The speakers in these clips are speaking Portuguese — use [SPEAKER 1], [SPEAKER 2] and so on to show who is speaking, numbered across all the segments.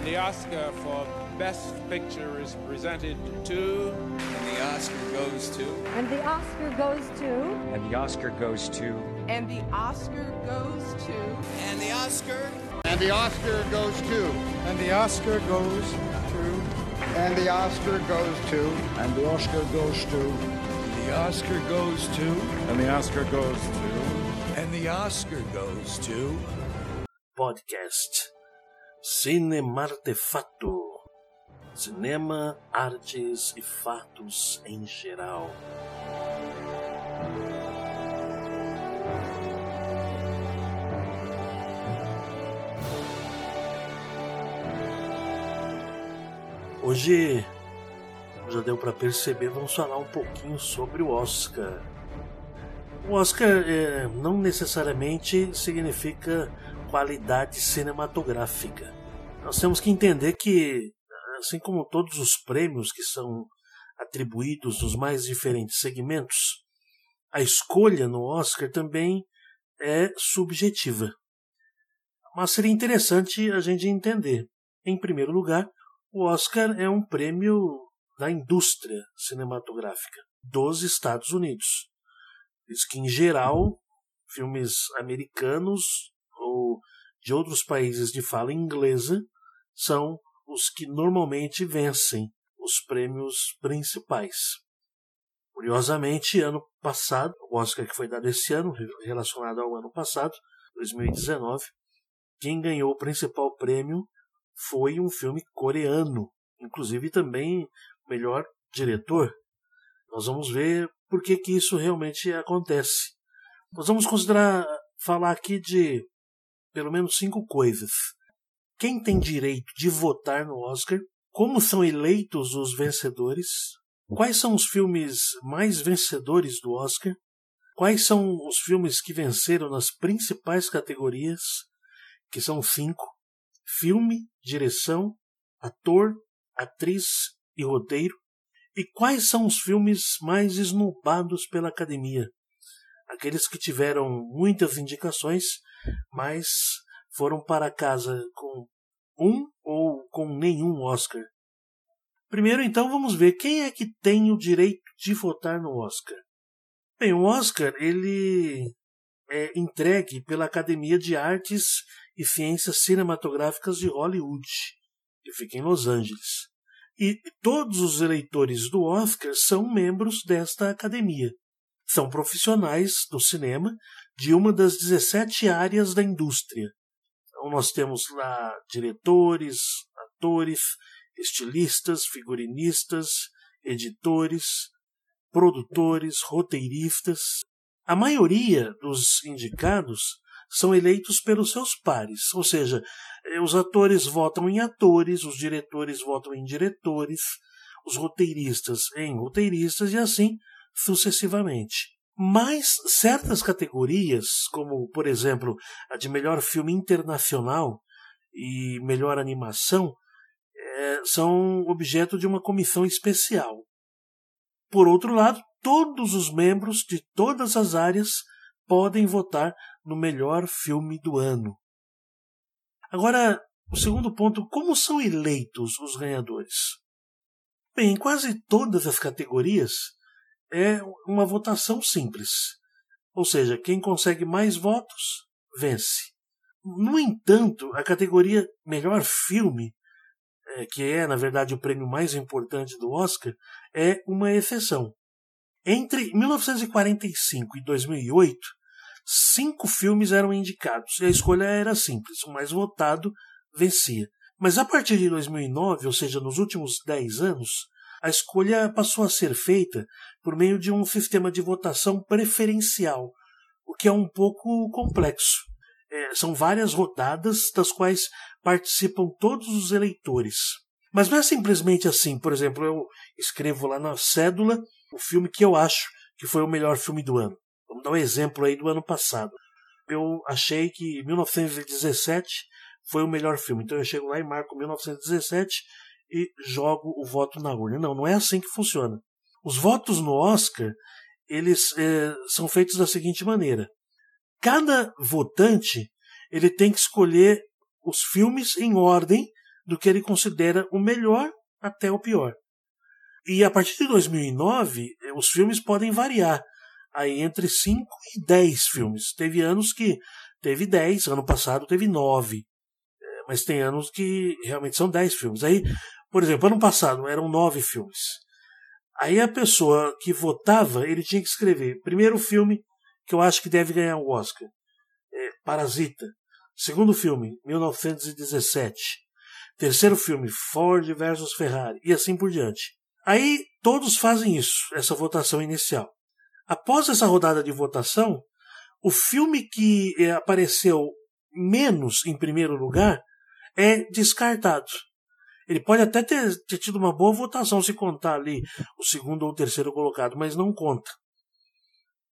[SPEAKER 1] And the Oscar for Best Picture is presented to.
[SPEAKER 2] And the Oscar goes to.
[SPEAKER 3] And the Oscar goes to.
[SPEAKER 4] And the Oscar goes to.
[SPEAKER 5] And the Oscar goes to.
[SPEAKER 2] And the Oscar.
[SPEAKER 6] And the Oscar goes to.
[SPEAKER 7] And the Oscar goes to.
[SPEAKER 6] And the Oscar goes to.
[SPEAKER 8] And the Oscar goes to.
[SPEAKER 9] The Oscar goes to.
[SPEAKER 10] And the Oscar goes to.
[SPEAKER 9] And the Oscar goes to.
[SPEAKER 11] Podcast Cinemartefato Cinema, artes e fatos em geral. Hoje, já deu para perceber, vamos falar um pouquinho sobre o Oscar. O Oscar é, não necessariamente significa qualidade cinematográfica. Nós temos que entender que, assim como todos os prêmios que são atribuídos nos mais diferentes segmentos, a escolha no Oscar também é subjetiva. Mas seria interessante a gente entender. Em primeiro lugar, o Oscar é um prêmio da indústria cinematográfica dos Estados Unidos. Diz que, em geral, filmes americanos ou de outros países de fala inglesa são os que normalmente vencem os prêmios principais. Curiosamente, ano passado, o Oscar que foi dado esse ano, relacionado ao ano passado, 2019, quem ganhou o principal prêmio foi um filme coreano, inclusive também melhor diretor. Nós vamos ver por que, que isso realmente acontece. Nós vamos considerar falar aqui de pelo menos cinco coisas. Quem tem direito de votar no Oscar? Como são eleitos os vencedores? Quais são os filmes mais vencedores do Oscar? Quais são os filmes que venceram nas principais categorias? Que são cinco: filme, direção, ator, atriz e roteiro. E quais são os filmes mais esnobados pela academia? Aqueles que tiveram muitas indicações, mas foram para casa com um ou com nenhum Oscar. Primeiro, então, vamos ver quem é que tem o direito de votar no Oscar. Bem, o Oscar ele é entregue pela Academia de Artes e Ciências Cinematográficas de Hollywood, que fica em Los Angeles. E todos os eleitores do Oscar são membros desta academia. São profissionais do cinema de uma das 17 áreas da indústria. Então nós temos lá diretores, atores, estilistas, figurinistas, editores, produtores, roteiristas. A maioria dos indicados são eleitos pelos seus pares, ou seja, eh, os atores votam em atores, os diretores votam em diretores, os roteiristas em roteiristas e assim sucessivamente. Mas certas categorias, como por exemplo a de melhor filme internacional e melhor animação, é, são objeto de uma comissão especial. Por outro lado, todos os membros de todas as áreas podem votar no melhor filme do ano. Agora, o segundo ponto: como são eleitos os ganhadores? Bem, em quase todas as categorias, é uma votação simples. Ou seja, quem consegue mais votos vence. No entanto, a categoria Melhor Filme, é, que é, na verdade, o prêmio mais importante do Oscar, é uma exceção. Entre 1945 e 2008, cinco filmes eram indicados e a escolha era simples: o mais votado vencia. Mas a partir de 2009, ou seja, nos últimos 10 anos, a escolha passou a ser feita por meio de um sistema de votação preferencial, o que é um pouco complexo. É, são várias rodadas das quais participam todos os eleitores. Mas não é simplesmente assim, por exemplo, eu escrevo lá na cédula o filme que eu acho que foi o melhor filme do ano. Vamos dar um exemplo aí do ano passado. Eu achei que 1917 foi o melhor filme. Então eu chego lá e marco 1917 e jogo o voto na urna. Não, não é assim que funciona. Os votos no Oscar eles é, são feitos da seguinte maneira: cada votante ele tem que escolher os filmes em ordem do que ele considera o melhor até o pior. E a partir de 2009, eh, os filmes podem variar aí entre 5 e 10 filmes. Teve anos que teve 10, ano passado teve 9. Eh, mas tem anos que realmente são 10 filmes. Aí, por exemplo, ano passado eram 9 filmes. Aí a pessoa que votava, ele tinha que escrever primeiro filme que eu acho que deve ganhar o Oscar. É Parasita. Segundo filme, 1917. Terceiro filme, Ford versus Ferrari. E assim por diante. Aí todos fazem isso, essa votação inicial. Após essa rodada de votação, o filme que eh, apareceu menos em primeiro lugar é descartado. Ele pode até ter, ter, tido uma boa votação se contar ali o segundo ou o terceiro colocado, mas não conta.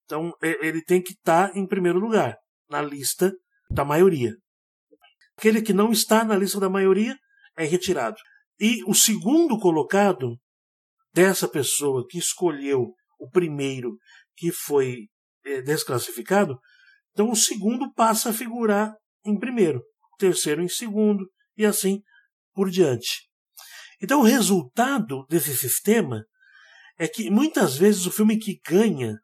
[SPEAKER 11] Então ele tem que estar em primeiro lugar, na lista da maioria. Aquele que não está na lista da maioria é retirado. E o segundo colocado dessa pessoa que escolheu o primeiro que foi é, desclassificado, então o segundo passa a figurar em primeiro, o terceiro em segundo e assim por diante. Então o resultado desse sistema é que muitas vezes o filme que ganha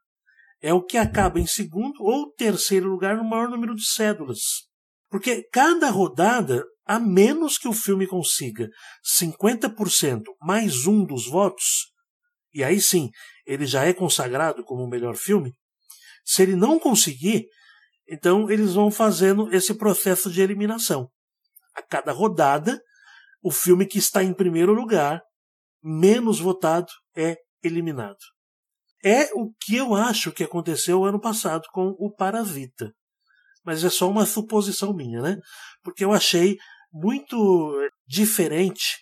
[SPEAKER 11] é o que acaba em segundo ou terceiro lugar no maior número de cédulas. Porque cada rodada, a menos que o filme consiga 50% mais um dos votos, e aí sim ele já é consagrado como o melhor filme, se ele não conseguir, então eles vão fazendo esse processo de eliminação. A cada rodada, o filme que está em primeiro lugar, menos votado, é eliminado. É o que eu acho que aconteceu ano passado com o Parasita mas é só uma suposição minha, né? Porque eu achei muito diferente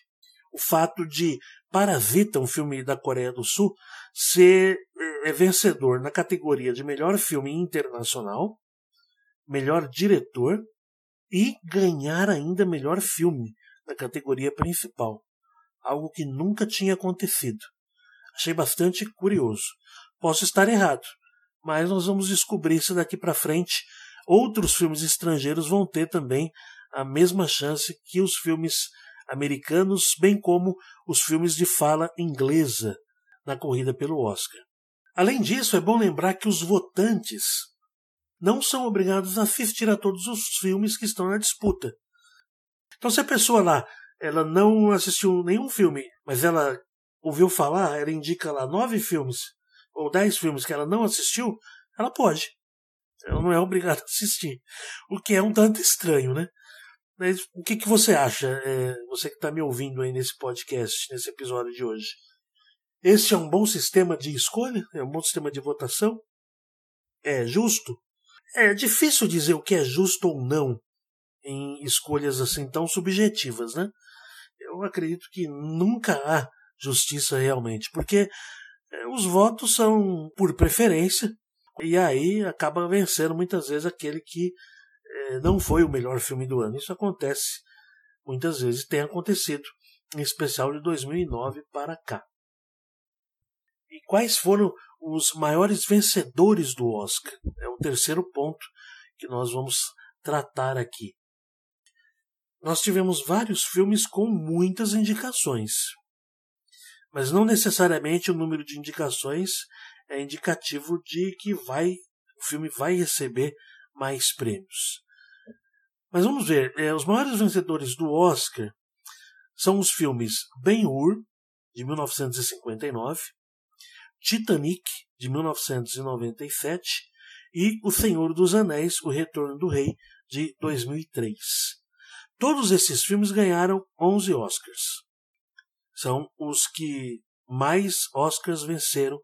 [SPEAKER 11] o fato de Parasita, um filme da Coreia do Sul, ser é, vencedor na categoria de melhor filme internacional, melhor diretor e ganhar ainda melhor filme na categoria principal. Algo que nunca tinha acontecido. Achei bastante curioso. Posso estar errado, mas nós vamos descobrir isso daqui para frente outros filmes estrangeiros vão ter também a mesma chance que os filmes americanos, bem como os filmes de fala inglesa na corrida pelo Oscar. Além disso, é bom lembrar que os votantes não são obrigados a assistir a todos os filmes que estão na disputa. Então, se a pessoa lá ela não assistiu nenhum filme, mas ela ouviu falar, ela indica lá nove filmes ou dez filmes que ela não assistiu, ela pode. Ela não é obrigada a assistir. O que é um tanto estranho, né? Mas o que, que você acha, é, você que está me ouvindo aí nesse podcast, nesse episódio de hoje? Esse é um bom sistema de escolha? É um bom sistema de votação? É justo? É difícil dizer o que é justo ou não em escolhas assim tão subjetivas, né? Eu acredito que nunca há justiça realmente, porque é, os votos são por preferência, e aí acaba vencendo muitas vezes aquele que é, não foi o melhor filme do ano. Isso acontece muitas vezes, tem acontecido, em especial de 2009 para cá. E quais foram os maiores vencedores do Oscar? É o terceiro ponto que nós vamos tratar aqui. Nós tivemos vários filmes com muitas indicações, mas não necessariamente o número de indicações é indicativo de que vai o filme vai receber mais prêmios. Mas vamos ver, é, os maiores vencedores do Oscar são os filmes Ben-Hur, de 1959, Titanic, de 1997, e O Senhor dos Anéis, O Retorno do Rei, de 2003. Todos esses filmes ganharam 11 Oscars. São os que mais Oscars venceram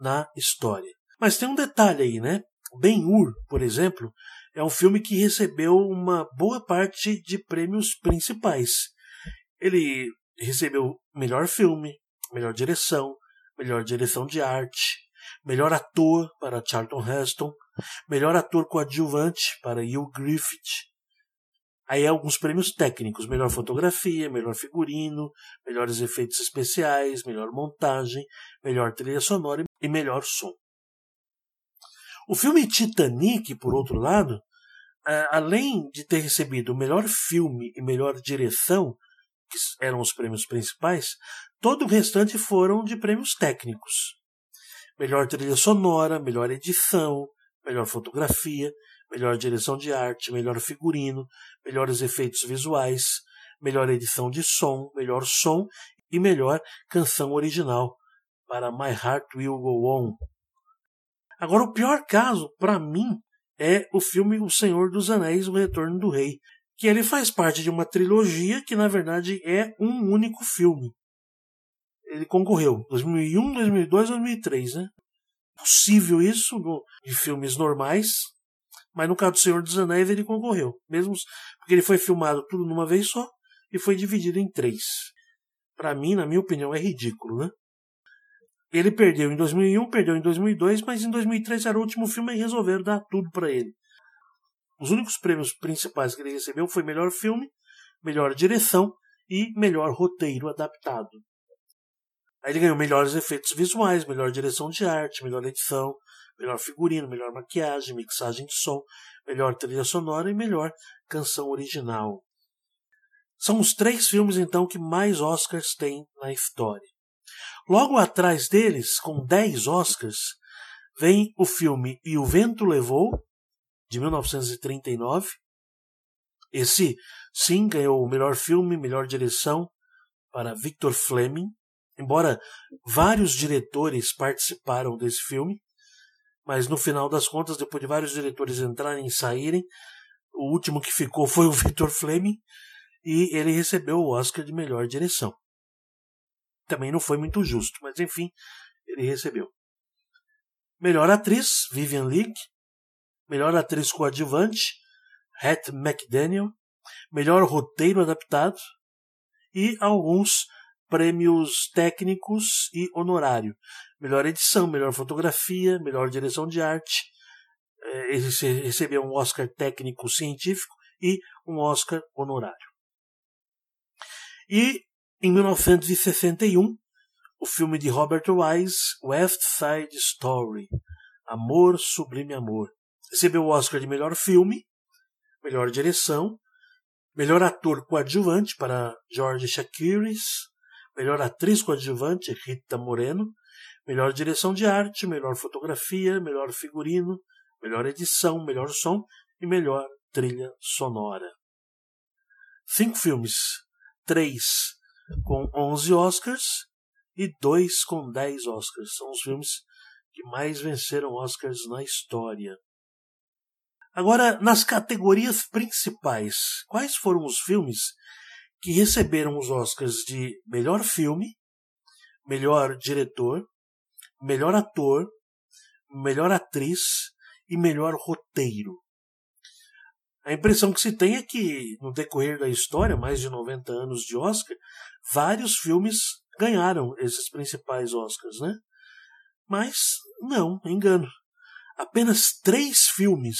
[SPEAKER 11] na história. Mas tem um detalhe aí, né? Ben-Hur, por exemplo, é um filme que recebeu uma boa parte de prêmios principais. Ele recebeu melhor filme, melhor direção, melhor direção de arte, melhor ator para Charlton Heston, melhor ator coadjuvante para Hugh Griffith, Aí alguns prêmios técnicos, melhor fotografia, melhor figurino, melhores efeitos especiais, melhor montagem, melhor trilha sonora e melhor som. O filme Titanic, por outro lado, além de ter recebido melhor filme e melhor direção, que eram os prêmios principais, todo o restante foram de prêmios técnicos. Melhor trilha sonora, melhor edição, melhor fotografia, melhor direção de arte, melhor figurino, melhores efeitos visuais, melhor edição de som, melhor som e melhor canção original para My Heart Will Go On. Agora, o pior caso, para mim, é o filme O Senhor dos Anéis, O Retorno do Rei, que ele faz parte de uma trilogia que, na verdade, é um único filme. Ele concorreu 2001, 2002, 2003, né? Possível isso no, de filmes normais, mas no caso do Senhor dos Anéis ele concorreu, mesmo porque ele foi filmado tudo numa vez só e foi dividido em três. Para mim, na minha opinião, é ridículo, né? Ele perdeu em 2001, perdeu em 2002, mas em 2003 era o último filme e resolveram dar tudo para ele. Os únicos prêmios principais que ele recebeu foi melhor filme, melhor direção e melhor roteiro adaptado. Aí ele ganhou melhores efeitos visuais, melhor direção de arte, melhor edição, melhor figurino, melhor maquiagem, mixagem de som, melhor trilha sonora e melhor canção original. São os três filmes então que mais Oscars têm na história. Logo atrás deles, com 10 Oscars, vem o filme E o Vento Levou, de 1939. Esse, sim, ganhou o melhor filme, melhor direção para Victor Fleming, embora vários diretores participaram desse filme, mas no final das contas, depois de vários diretores entrarem e saírem, o último que ficou foi o Victor Fleming e ele recebeu o Oscar de melhor direção. Também não foi muito justo, mas enfim, ele recebeu. Melhor atriz, Vivian Leigh. Melhor atriz coadjuvante, Hattie McDaniel. Melhor roteiro adaptado. E alguns prêmios técnicos e honorário. Melhor edição, melhor fotografia, melhor direção de arte. É, ele recebeu um Oscar técnico científico e um Oscar honorário. E em 1961, o filme de Robert Wise, West Side Story, Amor Sublime Amor, recebeu o Oscar de melhor filme, melhor direção, melhor ator coadjuvante para George Chakiris, melhor atriz coadjuvante Rita Moreno, melhor direção de arte, melhor fotografia, melhor figurino, melhor edição, melhor som e melhor trilha sonora. Cinco filmes, três com 11 Oscars e dois com 10 Oscars. São os filmes que mais venceram Oscars na história. Agora, nas categorias principais, quais foram os filmes que receberam os Oscars de melhor filme, melhor diretor, melhor ator, melhor atriz e melhor roteiro? A impressão que se tem é que, no decorrer da história, mais de 90 anos de Oscar, vários filmes ganharam esses principais Oscars, né? Mas não, engano. Apenas três filmes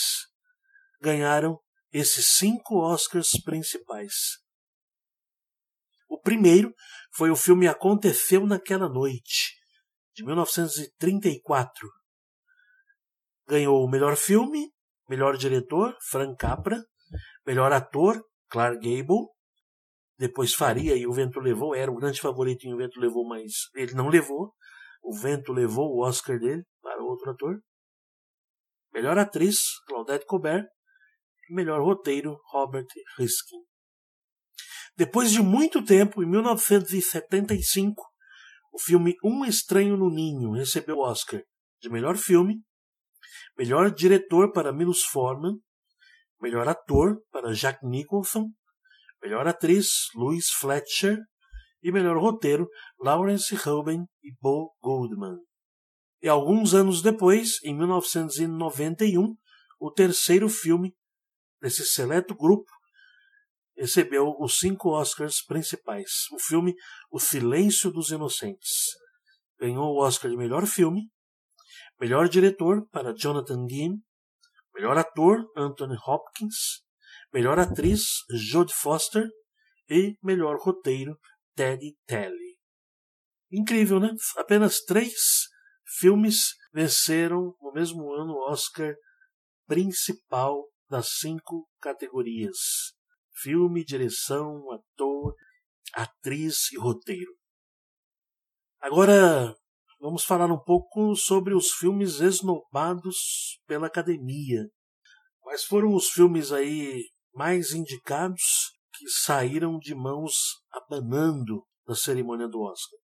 [SPEAKER 11] ganharam esses cinco Oscars principais. O primeiro foi o filme Aconteceu Naquela Noite, de 1934. Ganhou o melhor filme, Melhor diretor, Frank Capra. Melhor ator, Clark Gable. Depois Faria e O Vento Levou. Era o grande favorito em O Vento Levou, mas ele não levou. O Vento levou o Oscar dele para outro ator. Melhor atriz, Claudette Colbert. E melhor roteiro, Robert Riskin. Depois de muito tempo, em 1975, o filme Um Estranho no Ninho recebeu o Oscar de melhor filme, Melhor diretor para Milos Forman. Melhor ator para Jack Nicholson. Melhor atriz, Louise Fletcher. E melhor roteiro, Lawrence Ruben e Bo Goldman. E alguns anos depois, em 1991, o terceiro filme desse seleto grupo recebeu os cinco Oscars principais. O filme O Silêncio dos Inocentes. Ganhou o Oscar de melhor filme, Melhor diretor para Jonathan Dean. Melhor ator Anthony Hopkins. Melhor atriz Jodie Foster. E melhor roteiro Teddy Telly. Incrível, né? Apenas três filmes venceram no mesmo ano o Oscar principal das cinco categorias: filme, direção, ator. atriz e roteiro. Agora vamos falar um pouco sobre os filmes esnobados pela academia. Quais foram os filmes aí mais indicados que saíram de mãos abanando na cerimônia do Oscar?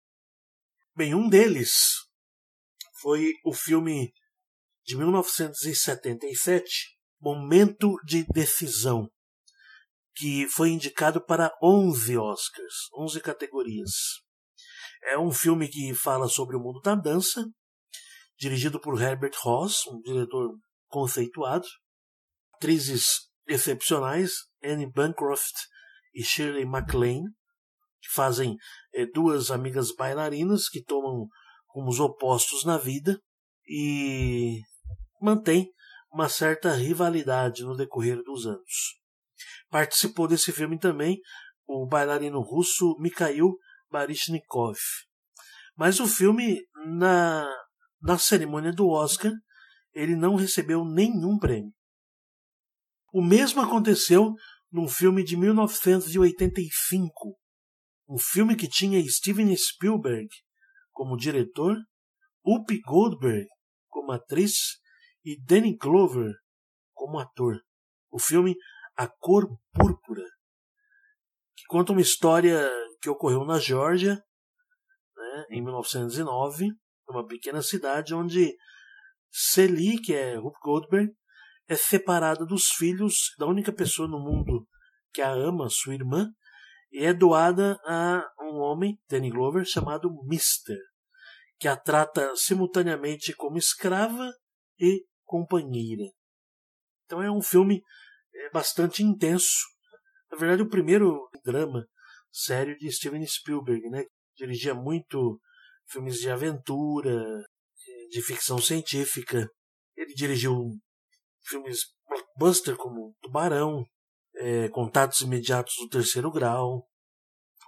[SPEAKER 11] Bem, um deles foi o filme de 1977, Momento de Decisão, que foi indicado para 11 Oscars, 11 categorias. É um filme que fala sobre o mundo da dança, dirigido por Herbert Ross, um diretor conceituado. Atrizes excepcionais, Anne Bancroft e Shirley MacLaine, que fazem é, duas amigas bailarinas que tomam como os opostos na vida e mantém uma certa rivalidade no decorrer dos anos. Participou desse filme também o bailarino russo Mikhail Baryshnikov. Mas o filme, na, na cerimônia do Oscar, ele não recebeu nenhum prêmio. O mesmo aconteceu num filme de 1985, um filme que tinha Steven Spielberg como diretor, Whoopi Goldberg como atriz e Danny Glover como ator. O filme A Cor Púrpura, que conta uma história que ocorreu na Geórgia, né, em 1909, numa pequena cidade onde Celie, que é Whoopi Goldberg, é separada dos filhos da única pessoa no mundo que a ama, sua irmã, e é doada a um homem, Danny Glover, chamado Mister, que a trata simultaneamente como escrava e companheira. Então é um filme é, bastante intenso. Na verdade, o primeiro drama sério de Steven Spielberg, né? Dirigia muito filmes de aventura, de ficção científica. Ele dirigiu filmes blockbuster como Tubarão, é, Contatos Imediatos do Terceiro Grau,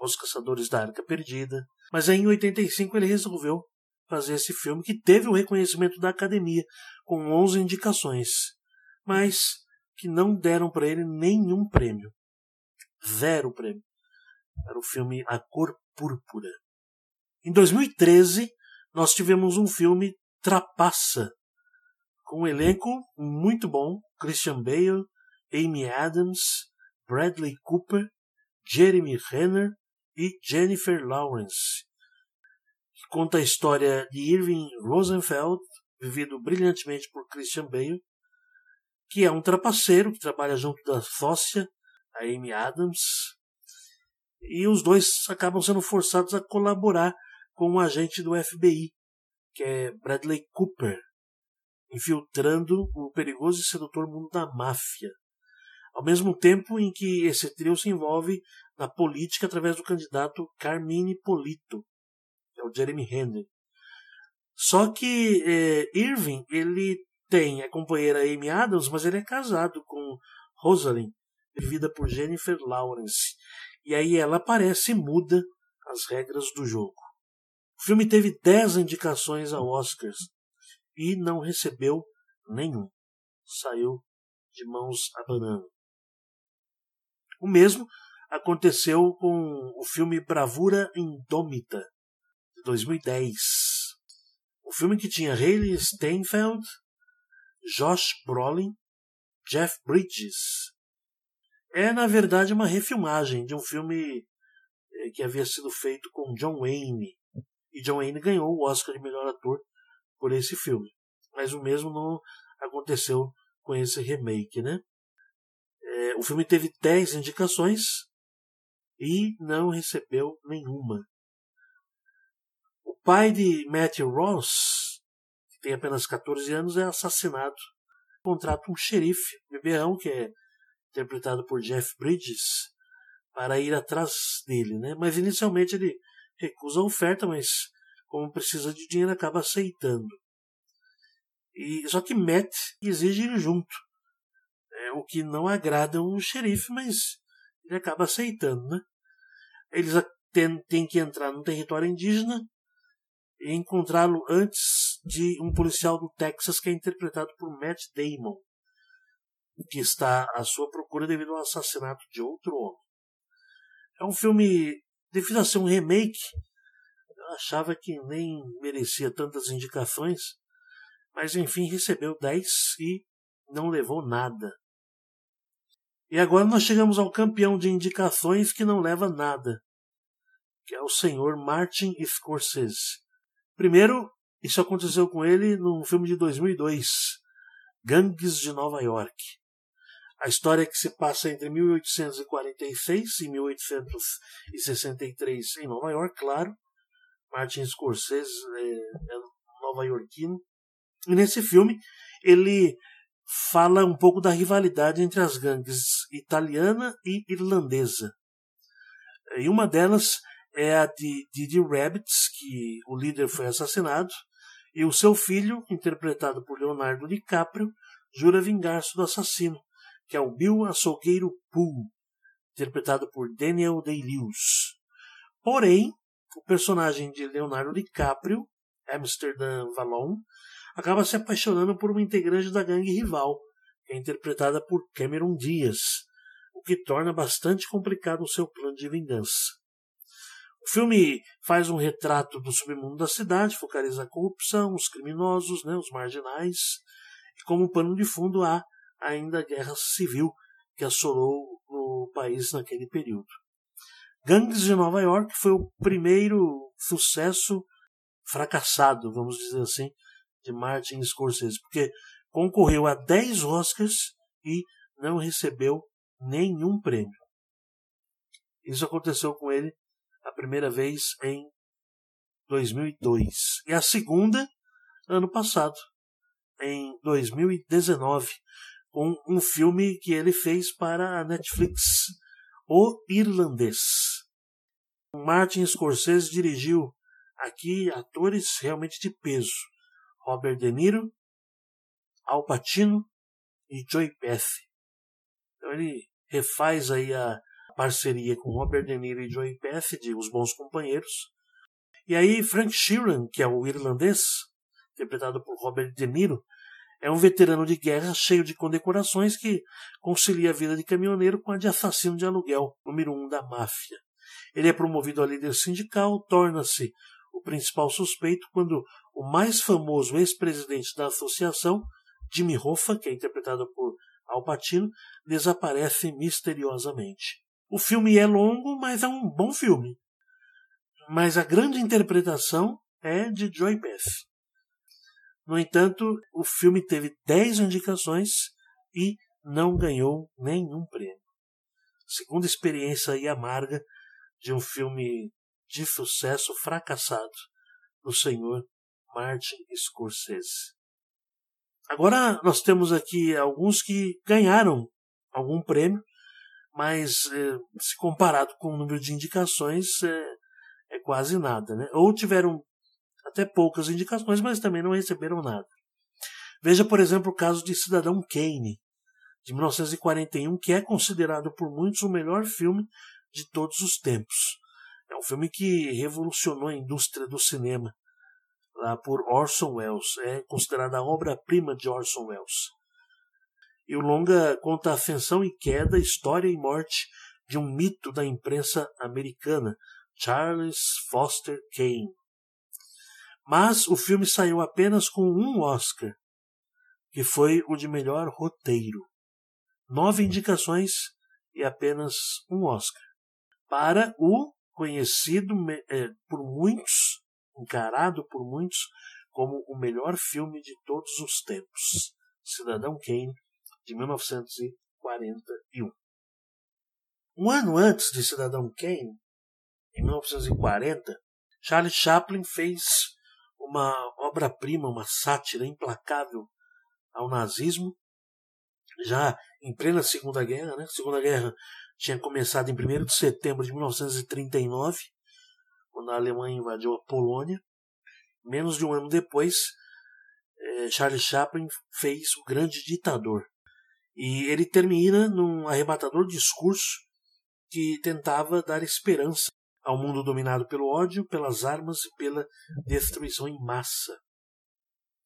[SPEAKER 11] Os Caçadores da Arca Perdida. Mas aí, em 85 ele resolveu fazer esse filme que teve o reconhecimento da academia com 11 indicações, mas que não deram para ele nenhum prêmio. Zero prêmio. Era o filme A Cor Púrpura. Em 2013, nós tivemos um filme Trapaça, com um elenco muito bom: Christian Bale, Amy Adams, Bradley Cooper, Jeremy Renner e Jennifer Lawrence. Que conta a história de Irving Rosenfeld, vivido brilhantemente por Christian Bale, que é um trapaceiro que trabalha junto da sócia, a Amy Adams, e os dois acabam sendo forçados a colaborar com um agente do FBI, que é Bradley Cooper, infiltrando o perigoso e sedutor mundo da máfia. Ao mesmo tempo em que esse trio se envolve na política através do candidato Carmine Polito, que é o Jeremy Renner. Só que é, Irving, ele tem a companheira Amy Adams, mas ele é casado com Rosalind, vivida por Jennifer Lawrence. E aí ela aparece e muda as regras do jogo. O filme teve 10 indicações a Oscars e não recebeu nenhum. Saiu de mãos abanando. O mesmo aconteceu com o filme Bravura Indômita, de 2010. O filme que tinha Hayley Steinfeld, Josh Brolin, Jeff Bridges. É, na verdade, uma refilmagem de um filme eh, que havia sido feito com John Wayne. E John Wayne ganhou o Oscar de melhor ator por esse filme. Mas o mesmo não aconteceu com esse remake, né? É, o filme teve 10 indicações e não recebeu nenhuma. O pai de Matthew Ross, tem apenas 14 anos, é assassinado. Contrata um xerife, beberrão, que é interpretado por Jeff Bridges, para ir atrás dele, né? Mas inicialmente ele recusa a oferta, mas como precisa de dinheiro acaba aceitando. E só que Matt exige ir junto, é, o que não agrada o xerife, mas ele acaba aceitando, né? Eles têm que entrar no território indígena e encontrá-lo antes de um policial do Texas que é interpretado por Matt Damon que está à sua procura devido ao assassinato de outro homem. É um filme devido a ser um remake, eu achava que nem merecia tantas indicações, mas enfim, recebeu 10 e não levou nada. E agora nós chegamos ao campeão de indicações que não leva nada, que é o senhor Martin Scorsese. Primeiro, isso aconteceu com ele num filme de 2002, Gangues de Nova York. A história que se passa entre 1846 e 1863 em Nova York, claro. Martin Scorsese é, é nova-iorquino. E nesse filme ele fala um pouco da rivalidade entre as gangues italiana e irlandesa. E uma delas é a de Didi Rabbits, que o líder foi assassinado, e o seu filho, interpretado por Leonardo DiCaprio, jura vingar-se do assassino, que é o Bill Açougueiro Pooh, interpretado por Daniel Day-Lewis. Porém, o personagem de Leonardo DiCaprio, Amsterdam Vallon, acaba se apaixonando por uma integrante da gangue rival, que é interpretada por Cameron Diaz, o que torna bastante complicado o seu plano de vingança. O filme faz um retrato do submundo da cidade, focaliza a corrupção, os criminosos, né, os marginais, e como pano de fundo há ainda a guerra civil que assolou o país naquele período. Gangues de Nova York foi o primeiro sucesso fracassado, vamos dizer assim, de Martin Scorsese, porque concorreu a 10 Oscars e não recebeu nenhum prêmio. Isso aconteceu com ele primeira vez em 2002 e a segunda ano passado, em 2019, com um filme que ele fez para a Netflix, O Irlandês. Martin Scorsese dirigiu aqui atores realmente de peso: Robert De Niro, Al Pacino e Joey Pesci. Então ele refaz aí a parceria com Robert De Niro e Joey Pesci de Os Bons Companheiros. E aí Frank Sheeran, que é o irlandês, interpretado por Robert De Niro, é um veterano de guerra cheio de condecorações que concilia a vida de caminhoneiro com a de assassino de aluguel, número um da máfia. Ele é promovido a líder sindical, torna-se o principal suspeito quando o mais famoso ex-presidente da associação, Jimmy Hoffa, que é interpretado por Al Pacino, desaparece misteriosamente. O filme é longo, mas é um bom filme. Mas a grande interpretação é de Joy Pesci. No entanto, o filme teve 10 indicações e não ganhou nenhum prêmio. Segunda experiência aí amarga de um filme de sucesso fracassado do senhor Martin Scorsese. Agora nós temos aqui alguns que ganharam algum prêmio, mas eh, se comparado com o número de indicações é, é quase nada, né? Ou tiveram até poucas indicações, mas também não receberam nada. Veja, por exemplo, o caso de Cidadão Kane, de 1941, que é considerado por muitos o melhor filme de todos os tempos. É um filme que revolucionou a indústria do cinema, lá por Orson Welles. É considerada a obra-prima de Orson Welles. E o longa conta a ascensão e queda, história e morte de um mito da imprensa americana, Charles Foster Kane. Mas o filme saiu apenas com um Oscar, que foi o de melhor roteiro. Nove indicações e apenas um Oscar. Para o conhecido é, por muitos, encarado por muitos, como o melhor filme de todos os tempos. Cidadão Kane, de 1941. Um ano antes de Cidadão Kane, em 1940, Charles Chaplin fez uma obra-prima, uma sátira implacável ao nazismo, já em plena Segunda Guerra. Né? A Segunda Guerra tinha começado em 1 de setembro de 1939, quando a Alemanha invadiu a Polônia. Menos de um ano depois, eh, Charles Chaplin fez O Grande Ditador. E ele termina num arrebatador discurso que tentava dar esperança ao mundo dominado pelo ódio, pelas armas e pela destruição em massa.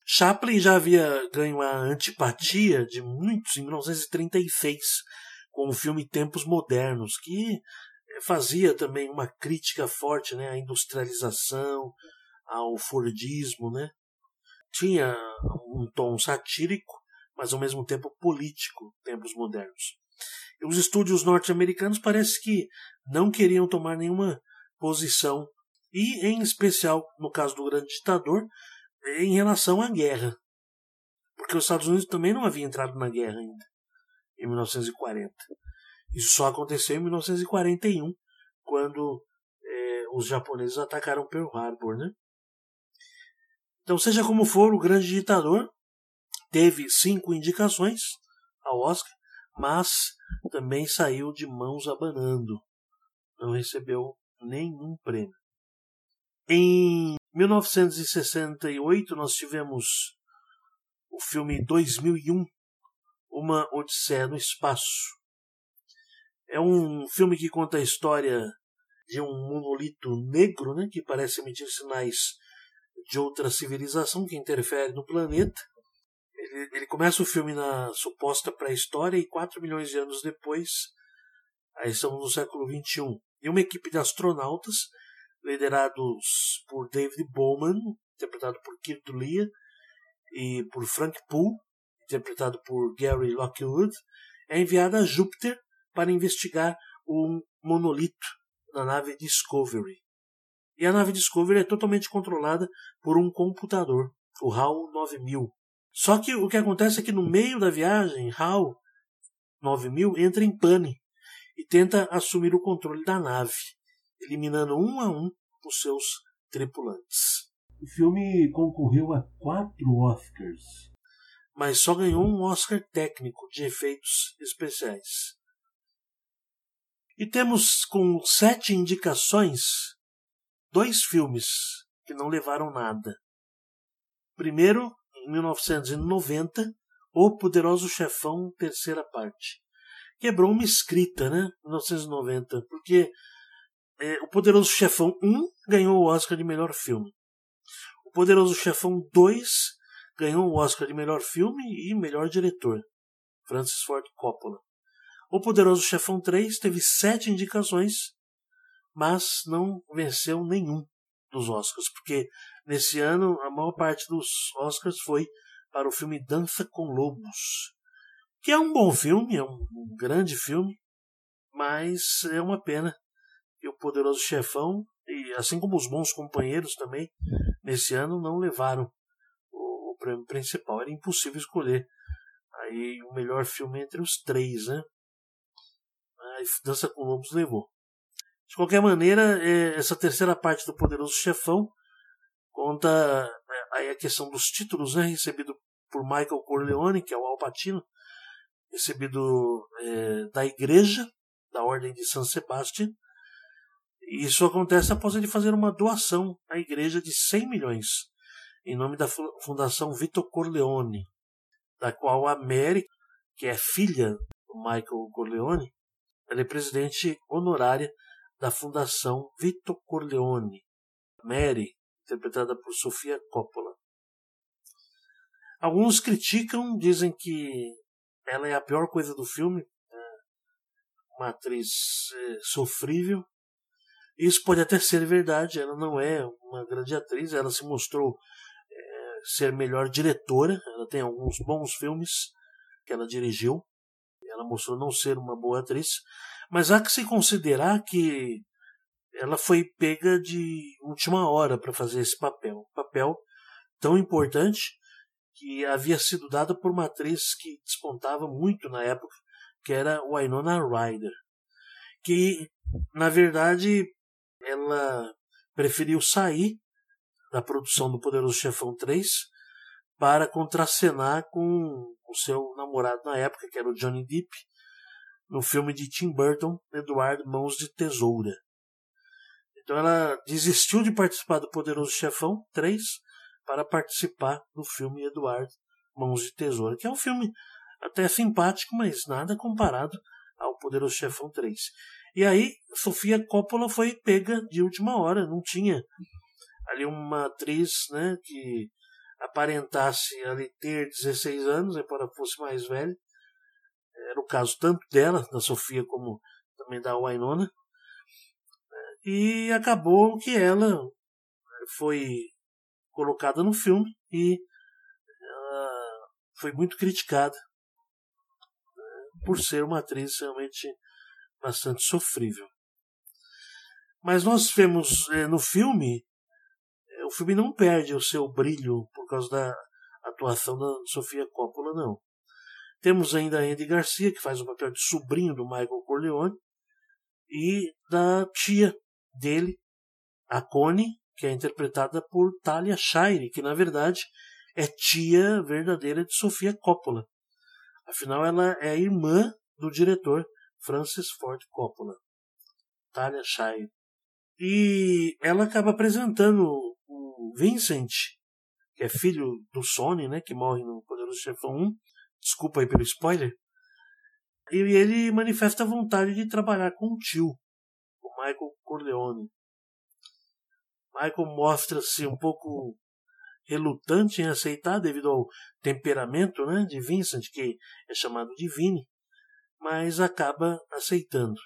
[SPEAKER 11] Chaplin já havia ganho a antipatia de muitos em 1936 com o filme Tempos Modernos, que fazia também uma crítica forte né, à industrialização, ao Fordismo, né? Tinha um tom satírico, mas ao mesmo tempo político, tempos modernos. E os estúdios norte-americanos parece que não queriam tomar nenhuma posição, e em especial no caso do grande ditador, em relação à guerra. Porque os Estados Unidos também não havia entrado na guerra ainda, em 1940. Isso só aconteceu em 1941, quando eh, os japoneses atacaram Pearl Harbor, né? Então, seja como for, o grande ditador teve cinco indicações ao Oscar, mas também saiu de mãos abanando. Não recebeu nenhum prêmio. Em 1968, nós tivemos o filme 2001, Uma Odisseia no Espaço. É um filme que conta a história de um monolito negro né, que parece emitir sinais de outra civilização que interfere no planeta. Ele, ele começa o filme na suposta pré-história e 4 milhões de anos depois, aí estamos no século XXI. E uma equipe de astronautas, liderados por David Bowman, interpretado por Kirk Dulia, e por Frank Poole, interpretado por Gary Lockwood, é enviada a Júpiter para investigar um monolito na nave Discovery. E a nave Discovery é totalmente controlada por um computador, o HAL 9000. Só que o que acontece é que no meio da viagem, HAL 9000 entra em pane e tenta assumir o controle da nave, eliminando um a um os seus tripulantes. O filme concorreu a quatro Oscars, mas só ganhou um Oscar técnico de efeitos especiais. E temos com sete indicações dois filmes que não levaram nada. Primeiro, 1990, O Poderoso Chefão, terceira parte. Quebrou uma escrita, né? 1990, porque é, O Poderoso Chefão 1 ganhou o Oscar de melhor filme. O Poderoso Chefão 2 ganhou o Oscar de melhor filme e melhor diretor. Francis Ford Coppola. O Poderoso Chefão 3 teve sete indicações mas não venceu nenhum dos Oscars, porque nesse ano a maior parte dos Oscars foi para o filme Dança com Lobos, que é um bom filme, é um, grande filme, mas é uma pena que o Poderoso Chefão, e assim como os bons companheiros também, nesse ano não levaram o, o prêmio principal. Era impossível escolher aí o melhor filme entre os três, né? Mas Dança com Lobos levou. De qualquer maneira, é, essa terceira parte do Poderoso Chefão conta é, aí a questão dos títulos, né, recebido por Michael Corleone, que é o Alpatino, recebido é, da igreja, da Ordem de San Sebastian. E isso acontece após ele fazer uma doação à igreja de 100 milhões, em nome da Fundação Vitor Corleone, da qual a Mary, que é filha do Michael Corleone, ela é presidente honorária da Fundação Vito Corleone, Mary, interpretada por Sofia Coppola. Alguns criticam, dizem que ela é a pior coisa do filme, né? uma atriz é, sofrível. Isso pode até ser verdade, ela não é uma grande atriz, ela se mostrou é, ser melhor diretora, ela tem alguns bons filmes que ela dirigiu, ela mostrou não ser uma boa atriz, mas há que se considerar que ela foi pega de última hora para fazer esse papel. Um papel tão importante que havia sido dado por uma atriz que despontava muito na época, que era Winona Ryder. Que, na verdade, ela preferiu sair da produção do Poderoso Chefão 3 para contracenar com o seu namorado na época, que era o Johnny Depp, no filme de Tim Burton, Eduardo Mãos de Tesoura. Então ela desistiu de participar do Poderoso Chefão 3 para participar do filme Eduardo Mãos de Tesoura, que é um filme até simpático, mas nada comparado ao Poderoso Chefão 3. E aí, Sofia Coppola foi pega de última hora, não tinha ali uma atriz né, que aparentasse ali ter 16 anos, embora fosse mais velha, era o caso tanto dela, da Sofia, como também da Wainona. E acabou que ela foi colocada no filme e foi muito criticada né, por ser uma atriz realmente bastante sofrível. Mas nós vemos é, no filme, o filme não perde o seu brilho por causa da atuação da Sofia Coppola, não. Temos ainda a Andy Garcia, que faz o papel de sobrinho do Michael Corleone, e da tia dele, a Connie, que é interpretada por Talia Shire, que na verdade é tia verdadeira de Sofia Coppola. Afinal, ela é irmã do diretor Francis Ford Coppola, Talia Shire. E ela acaba apresentando Vincent, que é filho do Sony, né, que morre no Poderoso Chefão 1. Desculpa aí pelo spoiler. E ele manifesta a vontade de trabalhar com o tio, o Michael Corleone. Michael mostra-se um pouco relutante em aceitar devido ao temperamento né, de Vincent, que é chamado de Vini, mas acaba aceitando.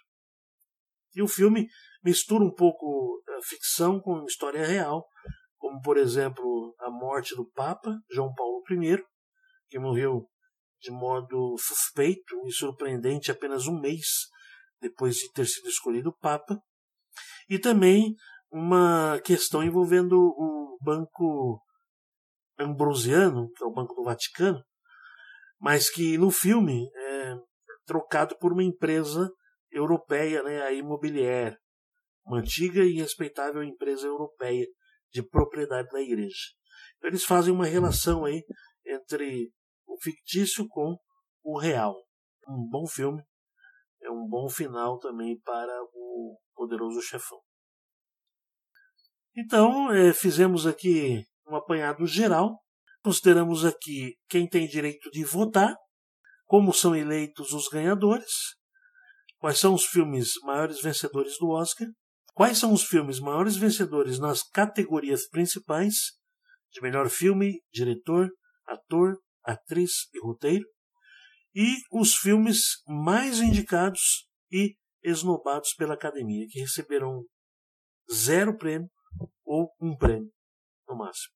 [SPEAKER 11] E o filme mistura um pouco a ficção com história real, como por exemplo a morte do Papa João Paulo I, que morreu de modo suspeito e surpreendente apenas um mês depois de ter sido escolhido Papa, e também uma questão envolvendo o Banco Ambrosiano, que é o Banco do Vaticano, mas que no filme é trocado por uma empresa europeia, né, a Immobilier, uma antiga e respeitável empresa europeia de propriedade da igreja. Então, eles fazem uma relação aí entre o fictício com o real. Um bom filme, é um bom final também para o Poderoso Chefão. Então, é, fizemos aqui um apanhado geral. Consideramos aqui quem tem direito de votar, como são eleitos os ganhadores, quais são os filmes maiores vencedores do Oscar, quais são os filmes maiores vencedores nas categorias principais de melhor filme, diretor, ator, atriz e roteiro, e os filmes mais indicados e esnobados pela academia, que receberam zero prêmio ou um prêmio, no máximo.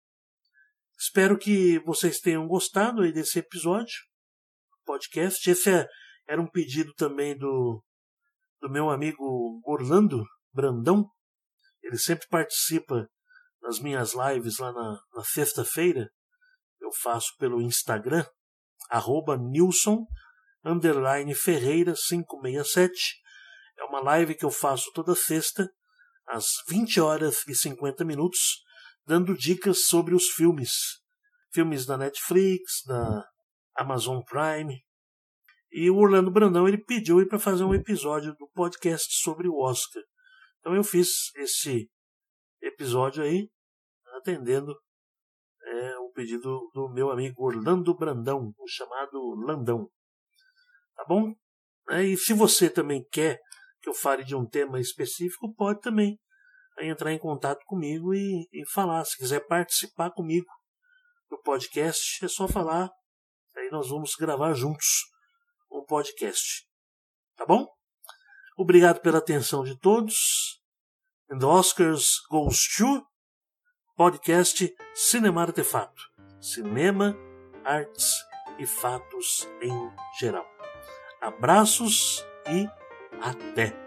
[SPEAKER 11] Espero que vocês tenham gostado aí desse episódio, podcast. Esse é, era um pedido também do, do meu amigo Orlando Brandão. Ele sempre participa das minhas lives lá na, na sexta-feira. Eu faço pelo Instagram, arroba Nilson underline Ferreira 567. É uma live que eu faço toda sexta às 20 horas e 50 minutos, dando dicas sobre os filmes. Filmes da Netflix, da Amazon Prime. E o Orlando Brandão ele pediu para fazer um episódio do podcast sobre o Oscar. Então eu fiz esse episódio aí, atendendo é, o pedido do meu amigo Orlando Brandão, o chamado Landão. Tá bom? É, e se você também quer que eu fale de um tema específico, pode também entrar em contato comigo e, e falar. Se quiser participar comigo do podcast, é só falar. Aí nós vamos gravar juntos um podcast. Tá bom? Obrigado pela atenção de todos. And Oscars goes to podcast Cinema Artefato. Cinema, artes e fatos em geral. Abraços e até!